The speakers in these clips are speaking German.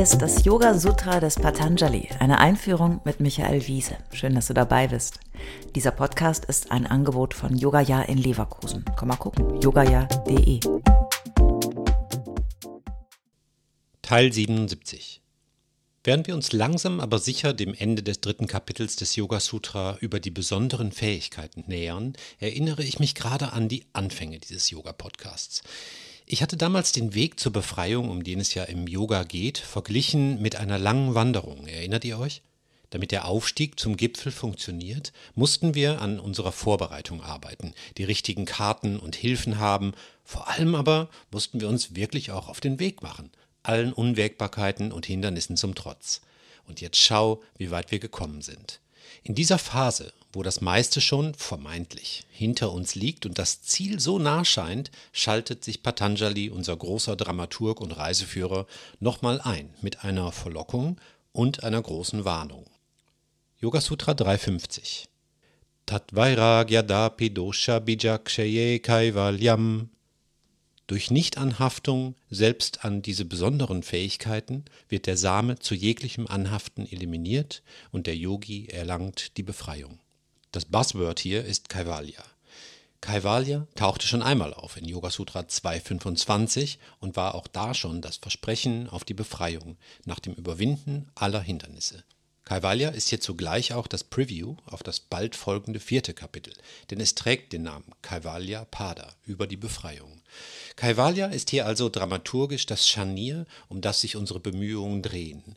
Ist das Yoga Sutra des Patanjali, eine Einführung mit Michael Wiese. Schön, dass du dabei bist. Dieser Podcast ist ein Angebot von Yogaya in Leverkusen. Komm mal gucken, yogaya.de. Teil 77. Während wir uns langsam aber sicher dem Ende des dritten Kapitels des Yoga Sutra über die besonderen Fähigkeiten nähern, erinnere ich mich gerade an die Anfänge dieses Yoga-Podcasts. Ich hatte damals den Weg zur Befreiung, um den es ja im Yoga geht, verglichen mit einer langen Wanderung. Erinnert ihr euch? Damit der Aufstieg zum Gipfel funktioniert, mussten wir an unserer Vorbereitung arbeiten, die richtigen Karten und Hilfen haben, vor allem aber mussten wir uns wirklich auch auf den Weg machen, allen Unwägbarkeiten und Hindernissen zum Trotz. Und jetzt schau, wie weit wir gekommen sind. In dieser Phase, wo das meiste schon vermeintlich hinter uns liegt und das Ziel so nah scheint, schaltet sich Patanjali, unser großer Dramaturg und Reiseführer, nochmal ein mit einer Verlockung und einer großen Warnung. Yoga Sutra 350 Tatvairagyadapi dosha bijakshaye kaivalyam durch Nichtanhaftung selbst an diese besonderen Fähigkeiten wird der Same zu jeglichem Anhaften eliminiert und der Yogi erlangt die Befreiung. Das Buzzword hier ist Kaivalya. Kaivalya tauchte schon einmal auf in Yoga Sutra 225 und war auch da schon das Versprechen auf die Befreiung nach dem Überwinden aller Hindernisse. Kaivalya ist hier zugleich auch das Preview auf das bald folgende vierte Kapitel, denn es trägt den Namen Kaivalya Pada über die Befreiung. Kaivalya ist hier also dramaturgisch das Scharnier, um das sich unsere Bemühungen drehen.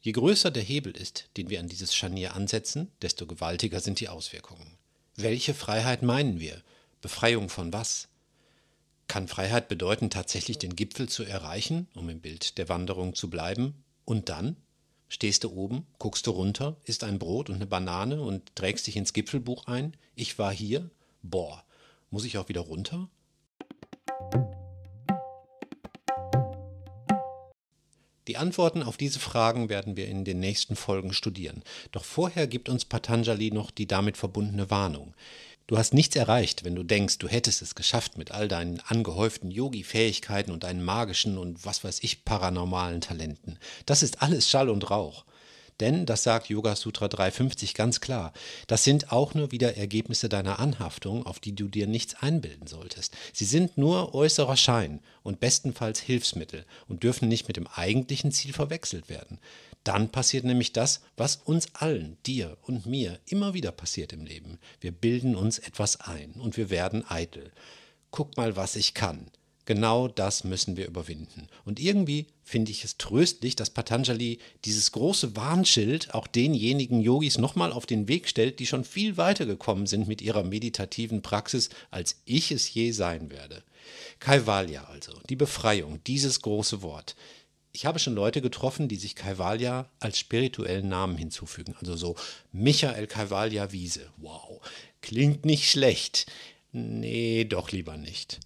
Je größer der Hebel ist, den wir an dieses Scharnier ansetzen, desto gewaltiger sind die Auswirkungen. Welche Freiheit meinen wir? Befreiung von was? Kann Freiheit bedeuten, tatsächlich den Gipfel zu erreichen, um im Bild der Wanderung zu bleiben? Und dann? Stehst du oben, guckst du runter, isst ein Brot und eine Banane und trägst dich ins Gipfelbuch ein? Ich war hier? Boah, muss ich auch wieder runter? Die Antworten auf diese Fragen werden wir in den nächsten Folgen studieren. Doch vorher gibt uns Patanjali noch die damit verbundene Warnung. Du hast nichts erreicht, wenn du denkst, du hättest es geschafft mit all deinen angehäuften Yogi-Fähigkeiten und deinen magischen und was weiß ich paranormalen Talenten. Das ist alles Schall und Rauch. Denn, das sagt Yoga Sutra 350 ganz klar, das sind auch nur wieder Ergebnisse deiner Anhaftung, auf die du dir nichts einbilden solltest. Sie sind nur äußerer Schein und bestenfalls Hilfsmittel und dürfen nicht mit dem eigentlichen Ziel verwechselt werden. Dann passiert nämlich das, was uns allen, dir und mir, immer wieder passiert im Leben. Wir bilden uns etwas ein und wir werden eitel. Guck mal, was ich kann. Genau das müssen wir überwinden. Und irgendwie finde ich es tröstlich, dass Patanjali dieses große Warnschild auch denjenigen Yogis nochmal auf den Weg stellt, die schon viel weiter gekommen sind mit ihrer meditativen Praxis, als ich es je sein werde. Kaivalya also, die Befreiung, dieses große Wort. Ich habe schon Leute getroffen, die sich Kaivalya als spirituellen Namen hinzufügen. Also so Michael Kaivalya Wiese. Wow, klingt nicht schlecht. Nee, doch lieber nicht.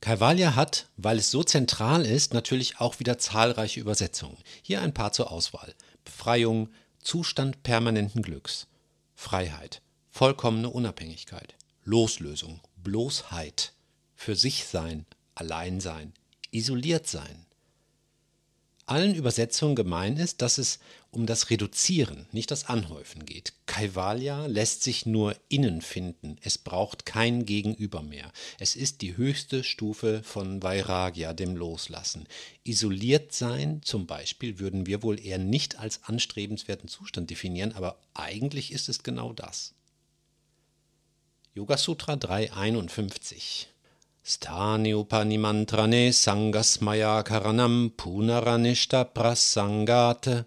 Kaivalya hat, weil es so zentral ist, natürlich auch wieder zahlreiche Übersetzungen. Hier ein paar zur Auswahl. Befreiung, Zustand permanenten Glücks, Freiheit, vollkommene Unabhängigkeit, Loslösung, Bloßheit, für sich sein, allein sein, isoliert sein, allen Übersetzungen gemein ist, dass es um das Reduzieren, nicht das Anhäufen geht. Kaivalya lässt sich nur innen finden. Es braucht kein Gegenüber mehr. Es ist die höchste Stufe von Vairagya, dem Loslassen. Isoliert sein, zum Beispiel, würden wir wohl eher nicht als anstrebenswerten Zustand definieren, aber eigentlich ist es genau das. Yoga Sutra 351 Sthani Upanimantrane Sangasmaya Karanam Punaranishta Prasangate.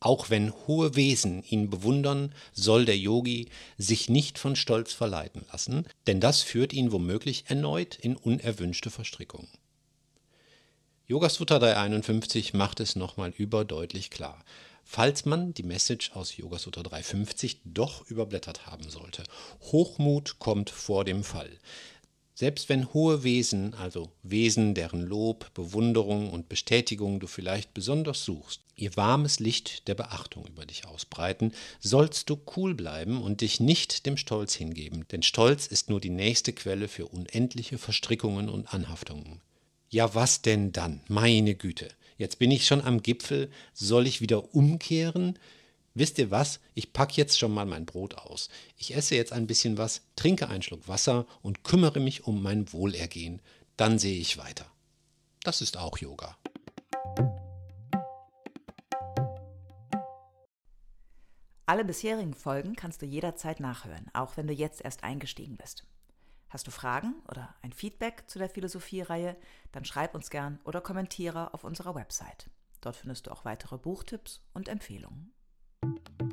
Auch wenn hohe Wesen ihn bewundern, soll der Yogi sich nicht von Stolz verleiten lassen, denn das führt ihn womöglich erneut in unerwünschte Verstrickungen. Yoga Sutta 351 macht es nochmal überdeutlich klar. Falls man die Message aus Yoga Sutra 350 doch überblättert haben sollte. Hochmut kommt vor dem Fall. Selbst wenn hohe Wesen, also Wesen, deren Lob, Bewunderung und Bestätigung du vielleicht besonders suchst, ihr warmes Licht der Beachtung über dich ausbreiten, sollst du cool bleiben und dich nicht dem Stolz hingeben, denn Stolz ist nur die nächste Quelle für unendliche Verstrickungen und Anhaftungen. Ja, was denn dann? Meine Güte. Jetzt bin ich schon am Gipfel, soll ich wieder umkehren? Wisst ihr was? Ich packe jetzt schon mal mein Brot aus. Ich esse jetzt ein bisschen was, trinke einen Schluck Wasser und kümmere mich um mein Wohlergehen. Dann sehe ich weiter. Das ist auch Yoga. Alle bisherigen Folgen kannst du jederzeit nachhören, auch wenn du jetzt erst eingestiegen bist. Hast du Fragen oder ein Feedback zu der Philosophie-Reihe, dann schreib uns gern oder kommentiere auf unserer Website. Dort findest du auch weitere Buchtipps und Empfehlungen. Thank you.